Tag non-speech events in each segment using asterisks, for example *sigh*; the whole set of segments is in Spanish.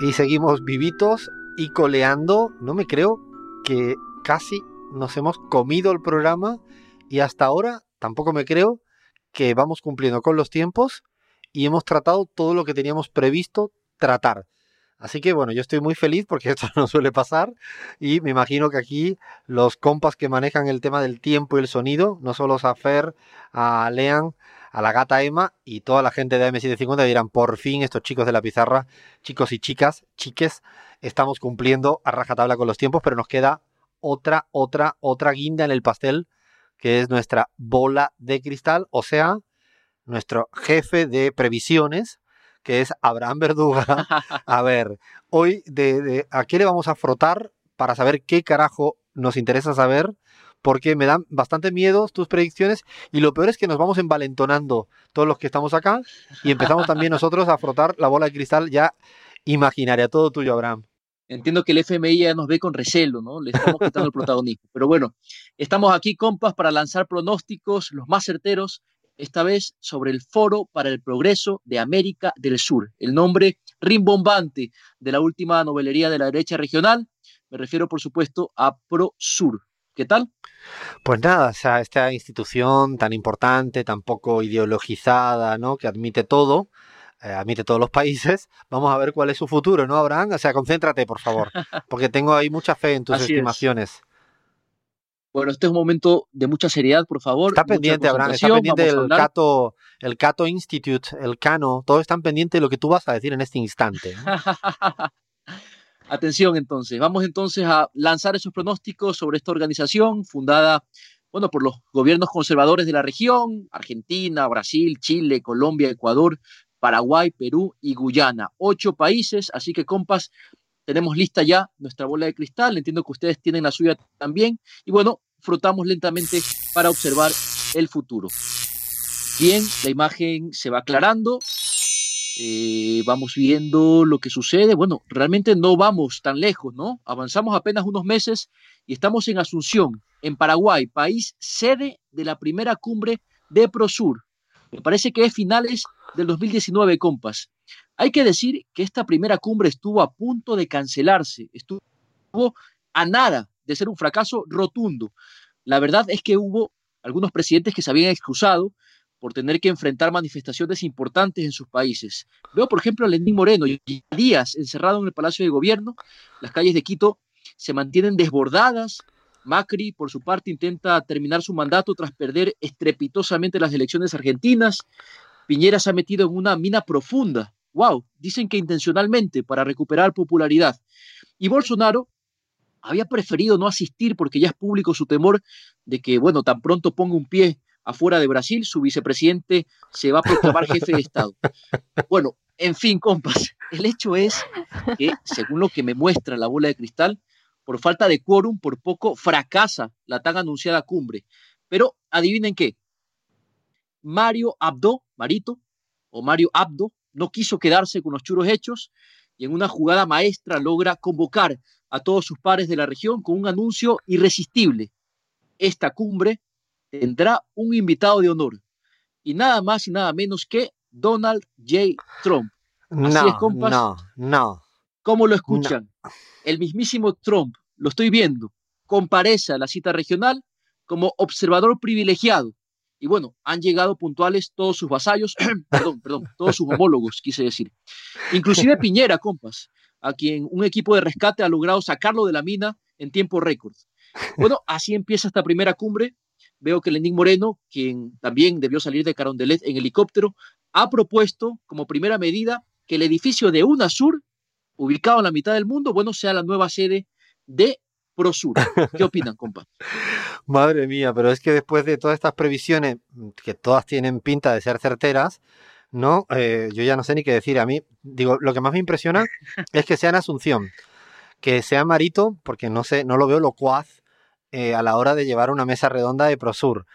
y seguimos vivitos y coleando. No me creo que casi nos hemos comido el programa y hasta ahora tampoco me creo que vamos cumpliendo con los tiempos y hemos tratado todo lo que teníamos previsto tratar. Así que bueno, yo estoy muy feliz porque *laughs* esto no suele pasar y me imagino que aquí los compas que manejan el tema del tiempo y el sonido, no solo a Fer, a Lean, a la gata Emma y toda la gente de M750 dirán, por fin estos chicos de la pizarra, chicos y chicas, chiques, estamos cumpliendo a rajatabla con los tiempos, pero nos queda otra, otra, otra guinda en el pastel, que es nuestra bola de cristal, o sea, nuestro jefe de previsiones, que es Abraham Verduga. *laughs* A ver, hoy, de, ¿a qué le vamos a frotar para saber qué carajo nos interesa saber? Porque me dan bastante miedo tus predicciones y lo peor es que nos vamos envalentonando todos los que estamos acá y empezamos también *laughs* nosotros a frotar la bola de cristal ya imaginaria. Todo tuyo, Abraham. Entiendo que el FMI ya nos ve con recelo, ¿no? Le estamos quitando el protagonismo. Pero bueno, estamos aquí, compas, para lanzar pronósticos los más certeros esta vez sobre el Foro para el Progreso de América del Sur, el nombre rimbombante de la última novelería de la derecha regional. Me refiero, por supuesto, a ProSur. ¿Qué tal? Pues nada, o sea, esta institución tan importante, tan poco ideologizada, ¿no? Que admite todo, eh, admite todos los países. *laughs* Vamos a ver cuál es su futuro, ¿no, Abraham? O sea, concéntrate, por favor, porque tengo ahí mucha fe en *laughs* tus estimaciones. Bueno, este es un momento de mucha seriedad, por favor. Está pendiente, Abraham, está pendiente el Cato, el Cato Institute, el Cano, todos están pendientes de lo que tú vas a decir en este instante. *laughs* Atención entonces, vamos entonces a lanzar esos pronósticos sobre esta organización fundada, bueno, por los gobiernos conservadores de la región, Argentina, Brasil, Chile, Colombia, Ecuador, Paraguay, Perú y Guyana. Ocho países, así que compas, tenemos lista ya nuestra bola de cristal, entiendo que ustedes tienen la suya también, y bueno, frotamos lentamente para observar el futuro. Bien, la imagen se va aclarando, eh, vamos viendo lo que sucede. Bueno, realmente no vamos tan lejos, ¿no? Avanzamos apenas unos meses y estamos en Asunción, en Paraguay, país sede de la primera cumbre de Prosur. Me parece que es finales del 2019, compas. Hay que decir que esta primera cumbre estuvo a punto de cancelarse, estuvo a nada de ser un fracaso rotundo. La verdad es que hubo algunos presidentes que se habían excusado por tener que enfrentar manifestaciones importantes en sus países. Veo, por ejemplo, a Lenín Moreno, y días encerrado en el Palacio de Gobierno, las calles de Quito se mantienen desbordadas. Macri, por su parte, intenta terminar su mandato tras perder estrepitosamente las elecciones argentinas. Piñera se ha metido en una mina profunda wow, dicen que intencionalmente para recuperar popularidad. Y Bolsonaro había preferido no asistir porque ya es público su temor de que, bueno, tan pronto ponga un pie afuera de Brasil, su vicepresidente se va a proclamar jefe de Estado. Bueno, en fin, compas, el hecho es que, según lo que me muestra la bola de cristal, por falta de quórum, por poco fracasa la tan anunciada cumbre. Pero adivinen qué, Mario Abdo, Marito, o Mario Abdo, no quiso quedarse con los churos hechos y en una jugada maestra logra convocar a todos sus pares de la región con un anuncio irresistible. Esta cumbre tendrá un invitado de honor y nada más y nada menos que Donald J. Trump. Así no, es, compas. No, no. ¿Cómo lo escuchan? El mismísimo Trump, lo estoy viendo, comparece a la cita regional como observador privilegiado y bueno, han llegado puntuales todos sus vasallos, *clears throat* perdón, perdón, todos sus homólogos, quise decir. Inclusive *laughs* Piñera, compas, a quien un equipo de rescate ha logrado sacarlo de la mina en tiempo récord. Bueno, así empieza esta primera cumbre. Veo que Lenín Moreno, quien también debió salir de Carondelet en helicóptero, ha propuesto como primera medida que el edificio de UNASUR, ubicado en la mitad del mundo, bueno, sea la nueva sede de Prosur. ¿Qué *laughs* opinan, compa? Madre mía, pero es que después de todas estas previsiones, que todas tienen pinta de ser certeras, ¿no? Eh, yo ya no sé ni qué decir. A mí, digo, lo que más me impresiona *laughs* es que sea en Asunción, que sea Marito, porque no sé, no lo veo locuaz eh, a la hora de llevar una mesa redonda de Prosur.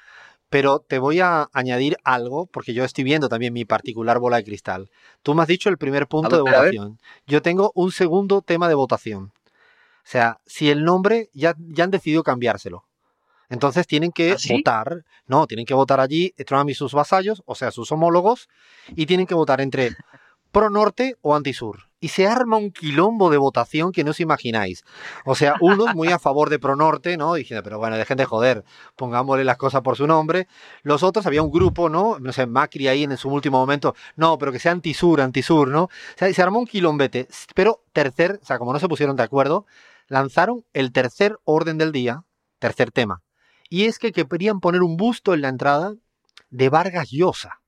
Pero te voy a añadir algo, porque yo estoy viendo también mi particular bola de cristal. Tú me has dicho el primer punto de votación. Yo tengo un segundo tema de votación. O sea, si el nombre ya, ya han decidido cambiárselo. Entonces tienen que ¿Ah, votar, no, tienen que votar allí Trump y sus vasallos, o sea, sus homólogos, y tienen que votar entre pro norte o anti-sur. Y se arma un quilombo de votación que no os imagináis. O sea, unos muy a favor de Pronorte, ¿no? Diciendo, pero bueno, dejen de joder, pongámosle las cosas por su nombre. Los otros, había un grupo, ¿no? No sé, Macri ahí en su último momento, no, pero que sea antisur, antisur, ¿no? O sea, se armó un quilombete. Pero tercer, o sea, como no se pusieron de acuerdo, lanzaron el tercer orden del día, tercer tema. Y es que querían poner un busto en la entrada de Vargas Llosa.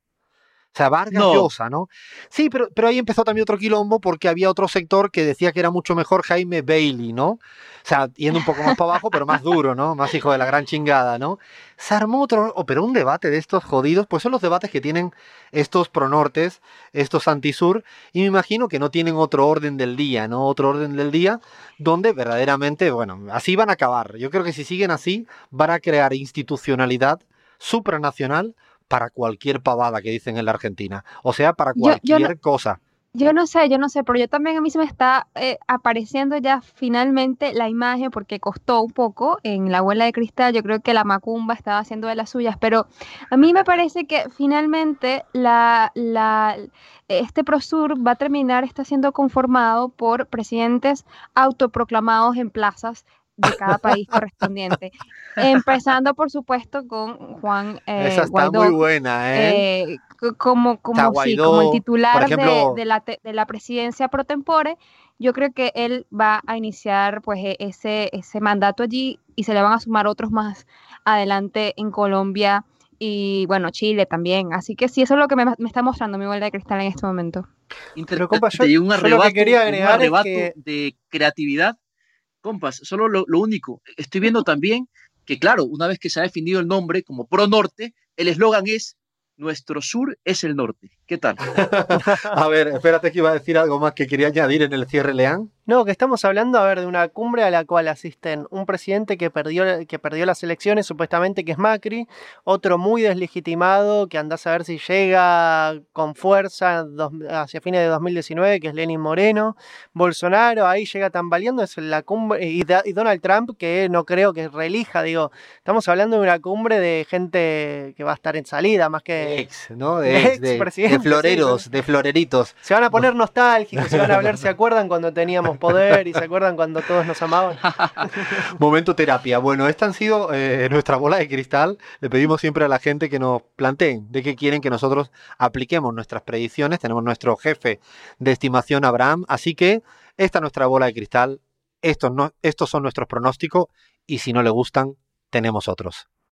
O sea, Vargas Llosa, ¿no? Sí, pero, pero ahí empezó también otro quilombo porque había otro sector que decía que era mucho mejor Jaime Bailey, ¿no? O sea, yendo un poco más para abajo, pero más duro, ¿no? Más hijo de la gran chingada, ¿no? Se armó otro, oh, pero un debate de estos jodidos, pues son los debates que tienen estos pronortes, estos antisur, y me imagino que no tienen otro orden del día, ¿no? Otro orden del día donde verdaderamente, bueno, así van a acabar. Yo creo que si siguen así, van a crear institucionalidad supranacional para cualquier pavada que dicen en la Argentina. O sea, para cualquier cosa. Yo no sé, yo no sé, pero yo también a mí se me está eh, apareciendo ya finalmente la imagen, porque costó un poco en la abuela de cristal, yo creo que la macumba estaba haciendo de las suyas, pero a mí me parece que finalmente la, la, este Prosur va a terminar, está siendo conformado por presidentes autoproclamados en plazas de cada país correspondiente. Empezando, por supuesto, con Juan eh, Esa está muy buena, ¿eh? eh como, como, como el titular de, la, de la presidencia pro tempore, yo creo que él va a iniciar pues e, ese, ese mandato allí y se le van a sumar otros más adelante en Colombia y bueno, Chile también. Así que sí, eso es lo que me, está mostrando mi bola de cristal en este momento. Pero, compa, *laughs* yo, un arrebato, quería agregar de creatividad compas, solo lo, único, estoy viendo también que, claro, una vez que se ha definido el nombre como Pro Norte, el eslogan es Nuestro sur es el norte. ¿Qué tal? *laughs* a ver, espérate que iba a decir algo más que quería añadir en el cierre, Leán. No, que estamos hablando, a ver, de una cumbre a la cual asisten un presidente que perdió, que perdió las elecciones, supuestamente que es Macri, otro muy deslegitimado, que andás a ver si llega con fuerza hacia fines de 2019, que es Lenin Moreno, Bolsonaro, ahí llega tambaleando, es la cumbre, y, Donald Trump, que no creo que relija, digo, estamos hablando de una cumbre de gente que va a estar en salida, más que... Ex, ¿no? De, *laughs* ex, de, de, *laughs* floreros, de floreritos. Se van a poner nostálgicos, se van a hablar, ¿se acuerdan cuando teníamos poder y se acuerdan cuando todos nos amaban. *laughs* Momento terapia. Bueno, esta han sido eh, nuestra bola de cristal. Le pedimos siempre a la gente que nos planteen de qué quieren que nosotros apliquemos nuestras predicciones. Tenemos nuestro jefe de estimación, Abraham. Así que esta es nuestra bola de cristal. Estos, no, estos son nuestros pronósticos y si no le gustan, tenemos otros.